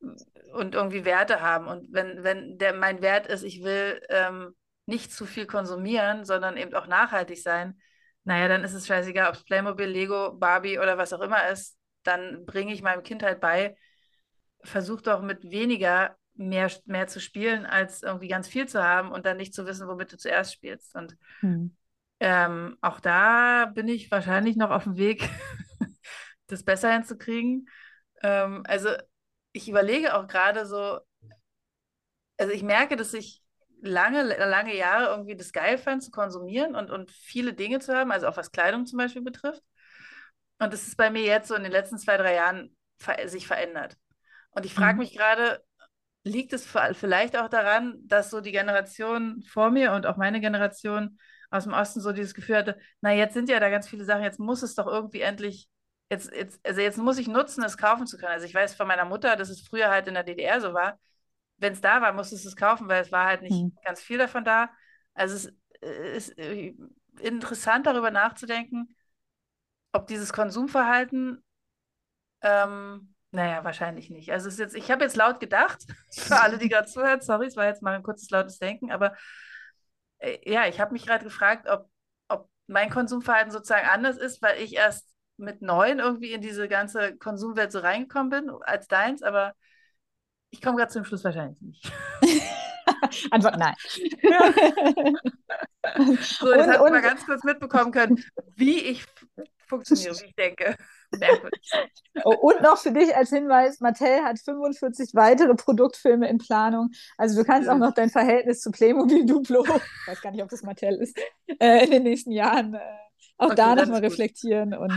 und irgendwie Werte haben. Und wenn, wenn der, mein Wert ist, ich will ähm, nicht zu viel konsumieren, sondern eben auch nachhaltig sein, naja, dann ist es scheißegal, ob es Playmobil, Lego, Barbie oder was auch immer ist, dann bringe ich meinem Kind halt bei, versuch doch mit weniger mehr, mehr zu spielen, als irgendwie ganz viel zu haben und dann nicht zu wissen, womit du zuerst spielst. Und mhm. Ähm, auch da bin ich wahrscheinlich noch auf dem Weg, das besser hinzukriegen. Ähm, also ich überlege auch gerade so, also ich merke, dass ich lange, lange Jahre irgendwie das geil fand, zu konsumieren und, und viele Dinge zu haben, also auch was Kleidung zum Beispiel betrifft. Und das ist bei mir jetzt so in den letzten zwei, drei Jahren ver sich verändert. Und ich frage mhm. mich gerade, liegt es vielleicht auch daran, dass so die Generation vor mir und auch meine Generation aus dem Osten so dieses Gefühl hatte, na, jetzt sind ja da ganz viele Sachen, jetzt muss es doch irgendwie endlich, jetzt, jetzt, also jetzt muss ich nutzen, es kaufen zu können. Also ich weiß von meiner Mutter, dass es früher halt in der DDR so war, wenn es da war, musstest du es kaufen, weil es war halt nicht mhm. ganz viel davon da. Also es, ist äh, interessant darüber nachzudenken, ob dieses Konsumverhalten, ähm, naja, wahrscheinlich nicht. Also es ist jetzt, ich habe jetzt laut gedacht, für alle, die gerade zuhören, sorry, es war jetzt mal ein kurzes lautes Denken, aber äh, ja, ich habe mich gerade gefragt, ob, ob mein Konsumverhalten sozusagen anders ist, weil ich erst mit neun irgendwie in diese ganze Konsumwelt so reingekommen bin als deins, aber ich komme gerade zum Schluss wahrscheinlich nicht. Antwort nein. so, jetzt hast du mal ganz kurz mitbekommen können, wie ich funktioniere, wie ich denke. Oh, und noch für dich als Hinweis, Mattel hat 45 weitere Produktfilme in Planung. Also du kannst auch noch dein Verhältnis zu Playmobil Duplo, ich weiß gar nicht, ob das Mattel ist, äh, in den nächsten Jahren äh, auch okay, da nochmal reflektieren. Und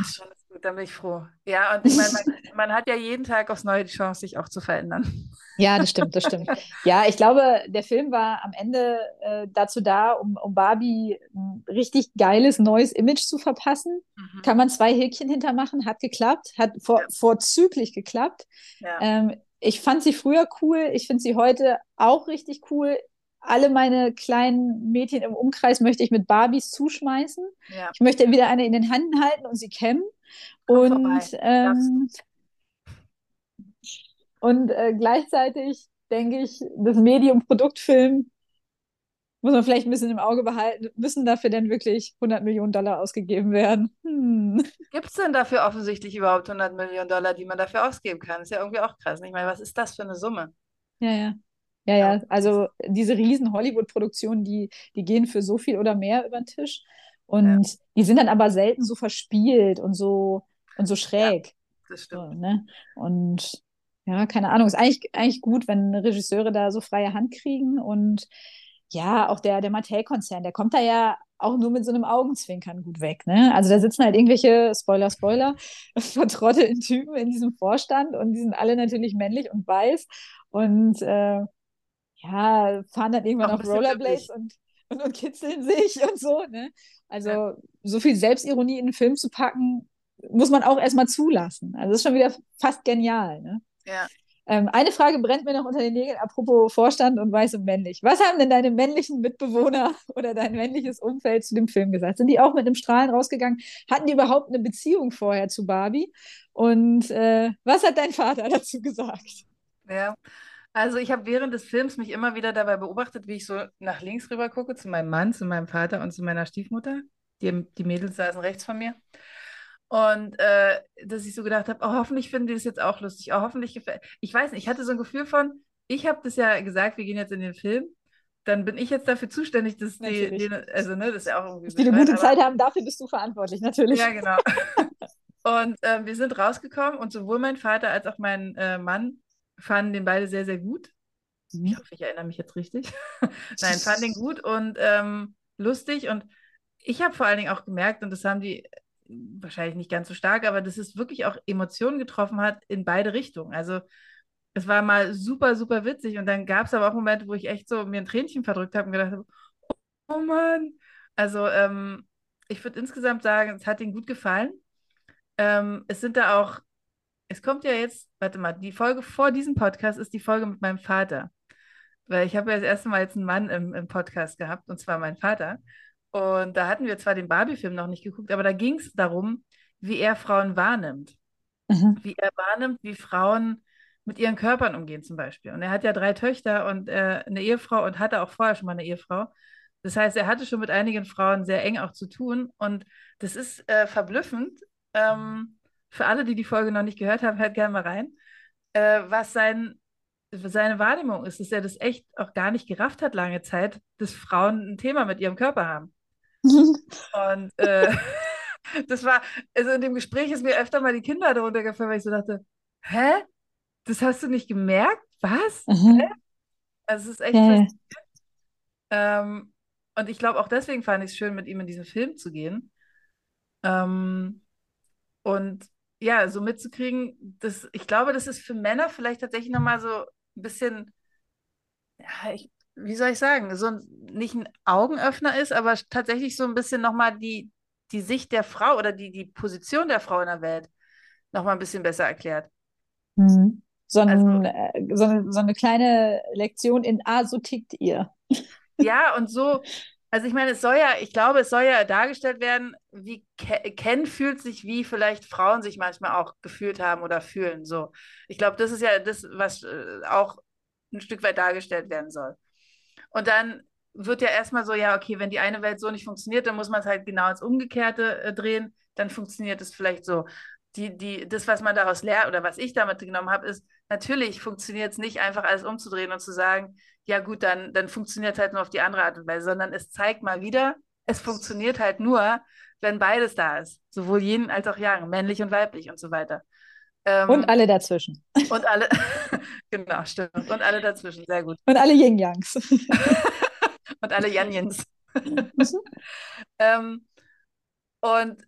Dann bin ich froh. Ja, und ich meine, man, man, hat ja jeden Tag aufs Neue die Chance, sich auch zu verändern. Ja, das stimmt, das stimmt. Ja, ich glaube, der Film war am Ende äh, dazu da, um, um Barbie ein richtig geiles neues Image zu verpassen. Mhm. Kann man zwei Häkchen hintermachen, hat geklappt, hat vor, ja. vorzüglich geklappt. Ja. Ähm, ich fand sie früher cool, ich finde sie heute auch richtig cool alle meine kleinen Mädchen im Umkreis möchte ich mit Barbies zuschmeißen. Ja. Ich möchte wieder eine in den Händen halten und sie kämmen. Und ähm, und äh, gleichzeitig denke ich, das Medium Produktfilm muss man vielleicht ein bisschen im Auge behalten. Müssen dafür denn wirklich 100 Millionen Dollar ausgegeben werden? Hm. Gibt es denn dafür offensichtlich überhaupt 100 Millionen Dollar, die man dafür ausgeben kann? Ist ja irgendwie auch krass. Ich meine, was ist das für eine Summe? Ja, ja. Ja, ja, also diese riesen Hollywood-Produktionen, die, die gehen für so viel oder mehr über den Tisch. Und ja. die sind dann aber selten so verspielt und so und so schräg. Ja, das stimmt. So, ne? Und ja, keine Ahnung, ist eigentlich, eigentlich gut, wenn Regisseure da so freie Hand kriegen. Und ja, auch der, der Mattel-Konzern, der kommt da ja auch nur mit so einem Augenzwinkern gut weg. Ne? Also da sitzen halt irgendwelche, Spoiler, Spoiler, vertrottelten Typen in diesem Vorstand und die sind alle natürlich männlich und weiß. Und äh, ja, fahren dann irgendwann auf Rollerblades und, und, und, kitzeln sich und so. Ne? Also ja. so viel Selbstironie in einen Film zu packen, muss man auch erstmal zulassen. Also das ist schon wieder fast genial. Ne? Ja. Ähm, eine Frage brennt mir noch unter den Nägeln, apropos Vorstand und weiß und männlich. Was haben denn deine männlichen Mitbewohner oder dein männliches Umfeld zu dem Film gesagt? Sind die auch mit einem Strahlen rausgegangen? Hatten die überhaupt eine Beziehung vorher zu Barbie? Und äh, was hat dein Vater dazu gesagt? Ja, also ich habe während des Films mich immer wieder dabei beobachtet, wie ich so nach links rüber gucke, zu meinem Mann, zu meinem Vater und zu meiner Stiefmutter. Die, die Mädels saßen rechts von mir. Und äh, dass ich so gedacht habe, oh, hoffentlich finden die das jetzt auch lustig. Oh, hoffentlich gefällt. Ich weiß nicht, ich hatte so ein Gefühl von, ich habe das ja gesagt, wir gehen jetzt in den Film. Dann bin ich jetzt dafür zuständig, dass die, die also ne, das ist ja auch irgendwie. Dass die eine gute Zeit haben, dafür bist du verantwortlich, natürlich. Ja, genau. und äh, wir sind rausgekommen und sowohl mein Vater als auch mein äh, Mann fanden den beide sehr, sehr gut. Mhm. Ich hoffe, ich erinnere mich jetzt richtig. Nein, fanden den gut und ähm, lustig. Und ich habe vor allen Dingen auch gemerkt, und das haben die wahrscheinlich nicht ganz so stark, aber dass es wirklich auch Emotionen getroffen hat in beide Richtungen. Also es war mal super, super witzig. Und dann gab es aber auch Momente, wo ich echt so mir ein Tränchen verdrückt habe und gedacht habe, oh Mann. Also ähm, ich würde insgesamt sagen, es hat ihnen gut gefallen. Ähm, es sind da auch es kommt ja jetzt, warte mal, die Folge vor diesem Podcast ist die Folge mit meinem Vater. Weil ich habe ja das erste Mal jetzt einen Mann im, im Podcast gehabt, und zwar mein Vater. Und da hatten wir zwar den Barbie-Film noch nicht geguckt, aber da ging es darum, wie er Frauen wahrnimmt. Mhm. Wie er wahrnimmt, wie Frauen mit ihren Körpern umgehen zum Beispiel. Und er hat ja drei Töchter und äh, eine Ehefrau und hatte auch vorher schon mal eine Ehefrau. Das heißt, er hatte schon mit einigen Frauen sehr eng auch zu tun. Und das ist äh, verblüffend, ähm, für alle, die die Folge noch nicht gehört haben, hört gerne mal rein, äh, was sein, seine Wahrnehmung ist, dass er das echt auch gar nicht gerafft hat lange Zeit, dass Frauen ein Thema mit ihrem Körper haben. Und äh, das war, also in dem Gespräch ist mir öfter mal die Kinder darunter gefallen, weil ich so dachte, hä? Das hast du nicht gemerkt? Was? Mhm. Hä? Also es ist echt ja. Ähm, und ich glaube, auch deswegen fand ich es schön, mit ihm in diesen Film zu gehen. Ähm, und ja, so mitzukriegen, das, ich glaube, das ist für Männer vielleicht tatsächlich nochmal so ein bisschen, ja, ich, wie soll ich sagen, so ein, nicht ein Augenöffner ist, aber tatsächlich so ein bisschen nochmal die, die Sicht der Frau oder die, die Position der Frau in der Welt nochmal ein bisschen besser erklärt. Mhm. So, ein, also, äh, so, eine, so eine kleine Lektion in, ah, so tickt ihr. Ja, und so, Also ich meine, es soll ja, ich glaube, es soll ja dargestellt werden, wie Ken fühlt sich, wie vielleicht Frauen sich manchmal auch gefühlt haben oder fühlen. So, ich glaube, das ist ja das, was äh, auch ein Stück weit dargestellt werden soll. Und dann wird ja erstmal so, ja, okay, wenn die eine Welt so nicht funktioniert, dann muss man es halt genau ins Umgekehrte äh, drehen, dann funktioniert es vielleicht so. Die, die, das, was man daraus lernt oder was ich damit genommen habe, ist, natürlich funktioniert es nicht einfach alles umzudrehen und zu sagen, ja gut, dann, dann funktioniert es halt nur auf die andere Art und Weise, sondern es zeigt mal wieder, es funktioniert halt nur, wenn beides da ist. Sowohl Yin als auch Yang, männlich und weiblich und so weiter. Ähm, und alle dazwischen. Und alle, genau, stimmt. Und alle dazwischen, sehr gut. Und alle Yin-Yangs. und alle Yanjins. ähm, und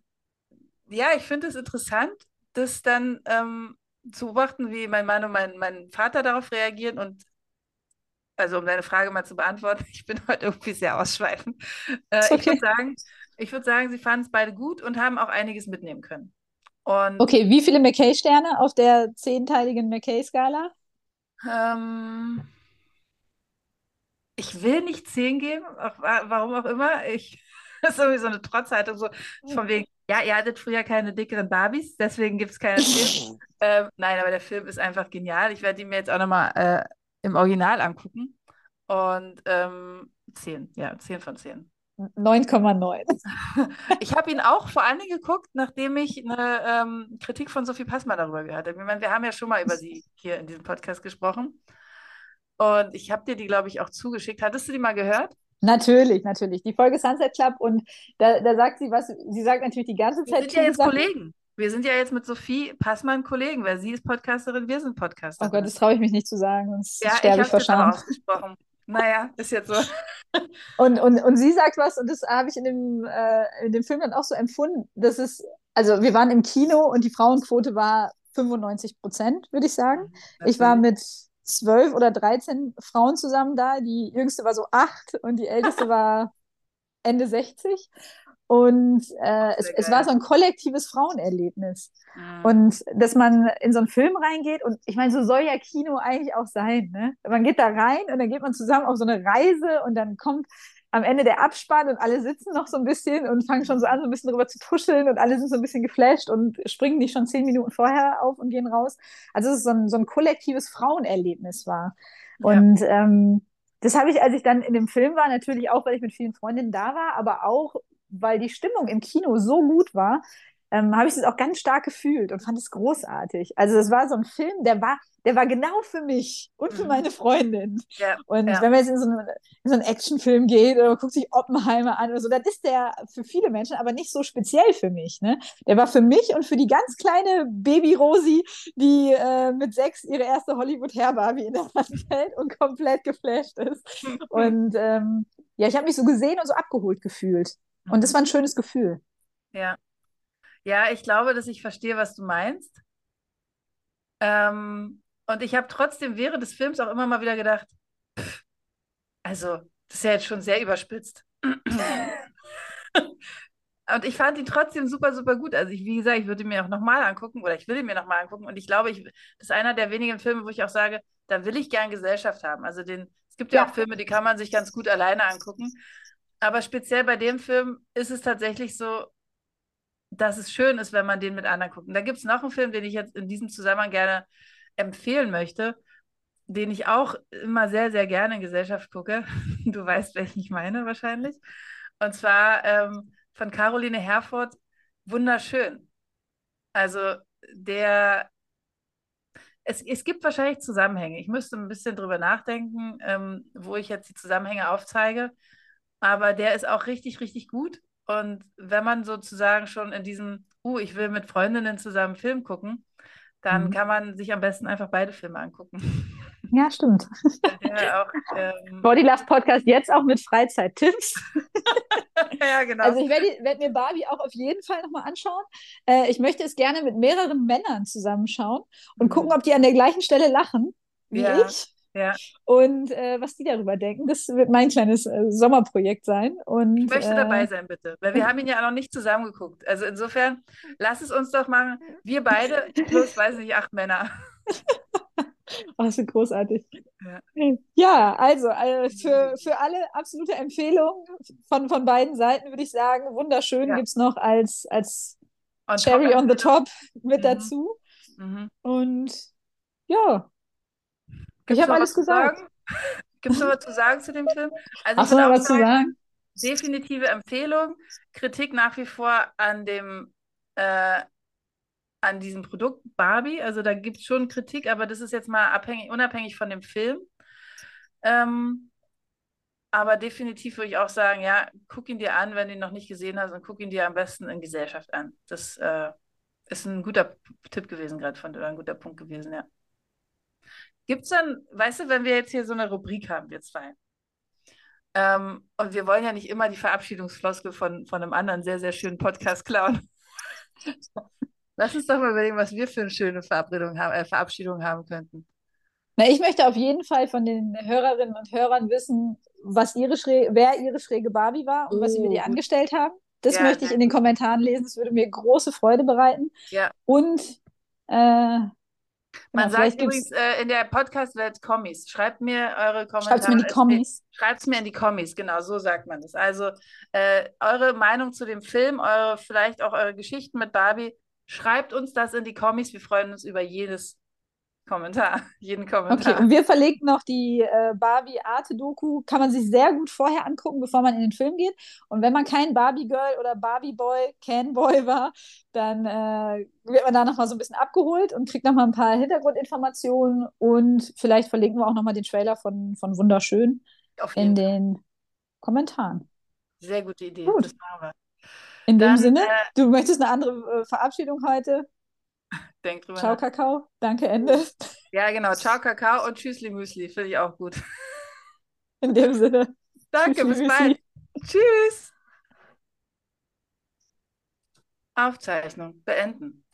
ja, ich finde es interessant, das dann ähm, zu beobachten, wie mein Mann und mein, mein Vater darauf reagieren und also um deine Frage mal zu beantworten, ich bin heute irgendwie sehr ausschweifend. Äh, okay. Ich würde sagen, ich würde sagen, sie fanden es beide gut und haben auch einiges mitnehmen können. Und, okay, wie viele McKay-Sterne auf der zehnteiligen McKay-Skala? Ähm, ich will nicht zehn geben, auch, warum auch immer. Ich, das ist irgendwie so eine Trotzhaltung, so von wegen, ja, ihr hattet früher keine dickeren Barbies, deswegen gibt es keine Film. ähm, nein, aber der Film ist einfach genial. Ich werde ihn mir jetzt auch nochmal äh, im Original angucken. Und ähm, 10, ja, 10 von 10. 9,9. Ich habe ihn auch vor allen Dingen geguckt, nachdem ich eine ähm, Kritik von Sophie Passmann darüber gehört habe. Ich meine, wir haben ja schon mal über sie hier in diesem Podcast gesprochen. Und ich habe dir die, glaube ich, auch zugeschickt. Hattest du die mal gehört? Natürlich, natürlich. Die Folge Sunset Club und da, da sagt sie was, sie sagt natürlich die ganze Zeit. Wir sind ja jetzt Sachen. Kollegen. Wir sind ja jetzt mit Sophie Passmann Kollegen, weil sie ist Podcasterin, wir sind Podcasterin. Oh Gott, das traue ich mich nicht zu sagen, sonst ja, sterbe ich, ich Scham. ausgesprochen. Naja, ist jetzt so. und, und, und sie sagt was, und das habe ich in dem, äh, in dem Film dann auch so empfunden, dass es, also wir waren im Kino und die Frauenquote war 95 Prozent, würde ich sagen. Mhm, ich war mit zwölf oder 13 Frauen zusammen da. Die jüngste war so acht und die älteste war Ende 60. Und äh, es, es, war so ein kollektives Frauenerlebnis. Mhm. Und dass man in so einen Film reingeht, und ich meine, so soll ja Kino eigentlich auch sein. Ne? Man geht da rein und dann geht man zusammen auf so eine Reise und dann kommt am Ende der Abspann und alle sitzen noch so ein bisschen und fangen schon so an, so ein bisschen drüber zu tuscheln und alle sind so ein bisschen geflasht und springen nicht schon zehn Minuten vorher auf und gehen raus. Also es ist so ein, so ein kollektives Frauenerlebnis war. Ja. Und ähm, das habe ich, als ich dann in dem Film war, natürlich auch, weil ich mit vielen Freundinnen da war, aber auch, weil die Stimmung im Kino so gut war, ähm, habe ich das auch ganz stark gefühlt und fand es großartig. Also es war so ein Film, der war, der war genau für mich und für mhm. meine Freundin. Ja, und ja. wenn man jetzt in so, eine, in so einen Actionfilm geht oder guckt sich Oppenheimer an oder so, dann ist der für viele Menschen aber nicht so speziell für mich. Ne? Der war für mich und für die ganz kleine Baby-Rosi, die äh, mit sechs ihre erste Hollywood-Hair-Barbie in der Hand hält und komplett geflasht ist. und ähm, ja, ich habe mich so gesehen und so abgeholt gefühlt. Und das mhm. war ein schönes Gefühl. Ja, ja, ich glaube, dass ich verstehe, was du meinst. Ähm, und ich habe trotzdem während des Films auch immer mal wieder gedacht, pff, also, das ist ja jetzt schon sehr überspitzt. und ich fand ihn trotzdem super, super gut. Also, ich, wie gesagt, ich würde ihn mir auch nochmal angucken oder ich will ihn mir nochmal angucken. Und ich glaube, ich, das ist einer der wenigen Filme, wo ich auch sage, da will ich gern Gesellschaft haben. Also, den, es gibt ja, ja auch Filme, die kann man sich ganz gut alleine angucken. Aber speziell bei dem Film ist es tatsächlich so, dass es schön ist, wenn man den mit anderen guckt. Und da gibt es noch einen Film, den ich jetzt in diesem Zusammenhang gerne empfehlen möchte, den ich auch immer sehr, sehr gerne in Gesellschaft gucke. Du weißt, welchen ich meine wahrscheinlich. Und zwar ähm, von Caroline Herford, Wunderschön. Also der, es, es gibt wahrscheinlich Zusammenhänge. Ich müsste ein bisschen drüber nachdenken, ähm, wo ich jetzt die Zusammenhänge aufzeige. Aber der ist auch richtig, richtig gut. Und wenn man sozusagen schon in diesem, uh, ich will mit Freundinnen zusammen Film gucken, dann mhm. kann man sich am besten einfach beide Filme angucken. Ja, stimmt. Ja, auch, ähm, Body Love Podcast jetzt auch mit Freizeittipps. ja, genau. Also ich werde werd mir Barbie auch auf jeden Fall nochmal anschauen. Äh, ich möchte es gerne mit mehreren Männern zusammenschauen und mhm. gucken, ob die an der gleichen Stelle lachen wie ja. ich. Ja. Und äh, was die darüber denken, das wird mein kleines äh, Sommerprojekt sein. Und, ich möchte äh, dabei sein, bitte. Weil wir haben ihn ja noch nicht zusammengeguckt. Also insofern, lass es uns doch machen. Wir beide, plus, weiß nicht, acht Männer. Oh, das ist großartig. Ja. Ja, also, also für, für alle absolute Empfehlung von, von beiden Seiten würde ich sagen, wunderschön Ja. gibt es noch als, als On Cherry on the top mit Mhm. dazu. Mhm. Und ja, Gibt's hab noch alles gesagt. Gibt es noch was zu sagen zu dem Film? Also ich hast du noch was zu sagen, definitive Empfehlung. Kritik nach wie vor an dem äh, an diesem Produkt Barbie. Also da gibt es schon Kritik, aber das ist jetzt mal abhängig, unabhängig von dem Film. Ähm, aber definitiv würde ich auch sagen, ja, guck ihn dir an, wenn du ihn noch nicht gesehen hast und guck ihn dir am besten in Gesellschaft an. Das äh, ist ein guter Tipp gewesen gerade von dir, oder ein guter Punkt gewesen, ja. Gibt es dann, weißt du, wenn wir jetzt hier so eine Rubrik haben, wir zwei, ähm, und wir wollen ja nicht immer die Verabschiedungsfloskel von, von einem anderen sehr, sehr schönen Podcast klauen. Lass uns doch mal überlegen, was wir für eine schöne Verabredung haben, äh, Verabschiedung haben könnten. Na, ich möchte auf jeden Fall von den Hörerinnen und Hörern wissen, was ihre schräge, wer ihre schräge Barbie war und was sie mit Oh, ihr angestellt haben. Das Ja, möchte ich in den Kommentaren lesen. Das würde mir große Freude bereiten. Ja. Und äh, Man genau, sagt übrigens äh, in der Podcast-Welt Kommis. Schreibt mir eure Kommentare. schreibt mir in die Es- Kommis. Schreibt es mir in die Kommis, genau, so sagt man das. Also äh, eure Meinung zu dem Film, eure, vielleicht auch eure Geschichten mit Barbie, schreibt uns das in die Kommis. Wir freuen uns über jedes Kommentar, jeden Okay, Kommentar. und wir verlinken noch die äh, Barbie Arte-Doku. Kann man sich sehr gut vorher angucken, bevor man in den Film geht. Und wenn man kein Barbie-Girl oder Barbie-Boy, Can-Boy war, dann äh, wird man da nochmal so ein bisschen abgeholt und kriegt nochmal ein paar Hintergrundinformationen. Und vielleicht verlinken wir auch nochmal den Trailer von, von Wunderschön in Fall. den Kommentaren. Sehr gute Idee. Gut. In dem Dann, Sinne, äh, du möchtest eine andere äh, Verabschiedung heute. Denk drüber Ciao, nach. Kakao. Danke, Ende. Ja, genau. Ciao, Kakao und Tschüssli Müsli. Finde ich auch gut. In dem Sinne. Danke, Tschüssi, bis bald. Tschüss. Aufzeichnung beenden.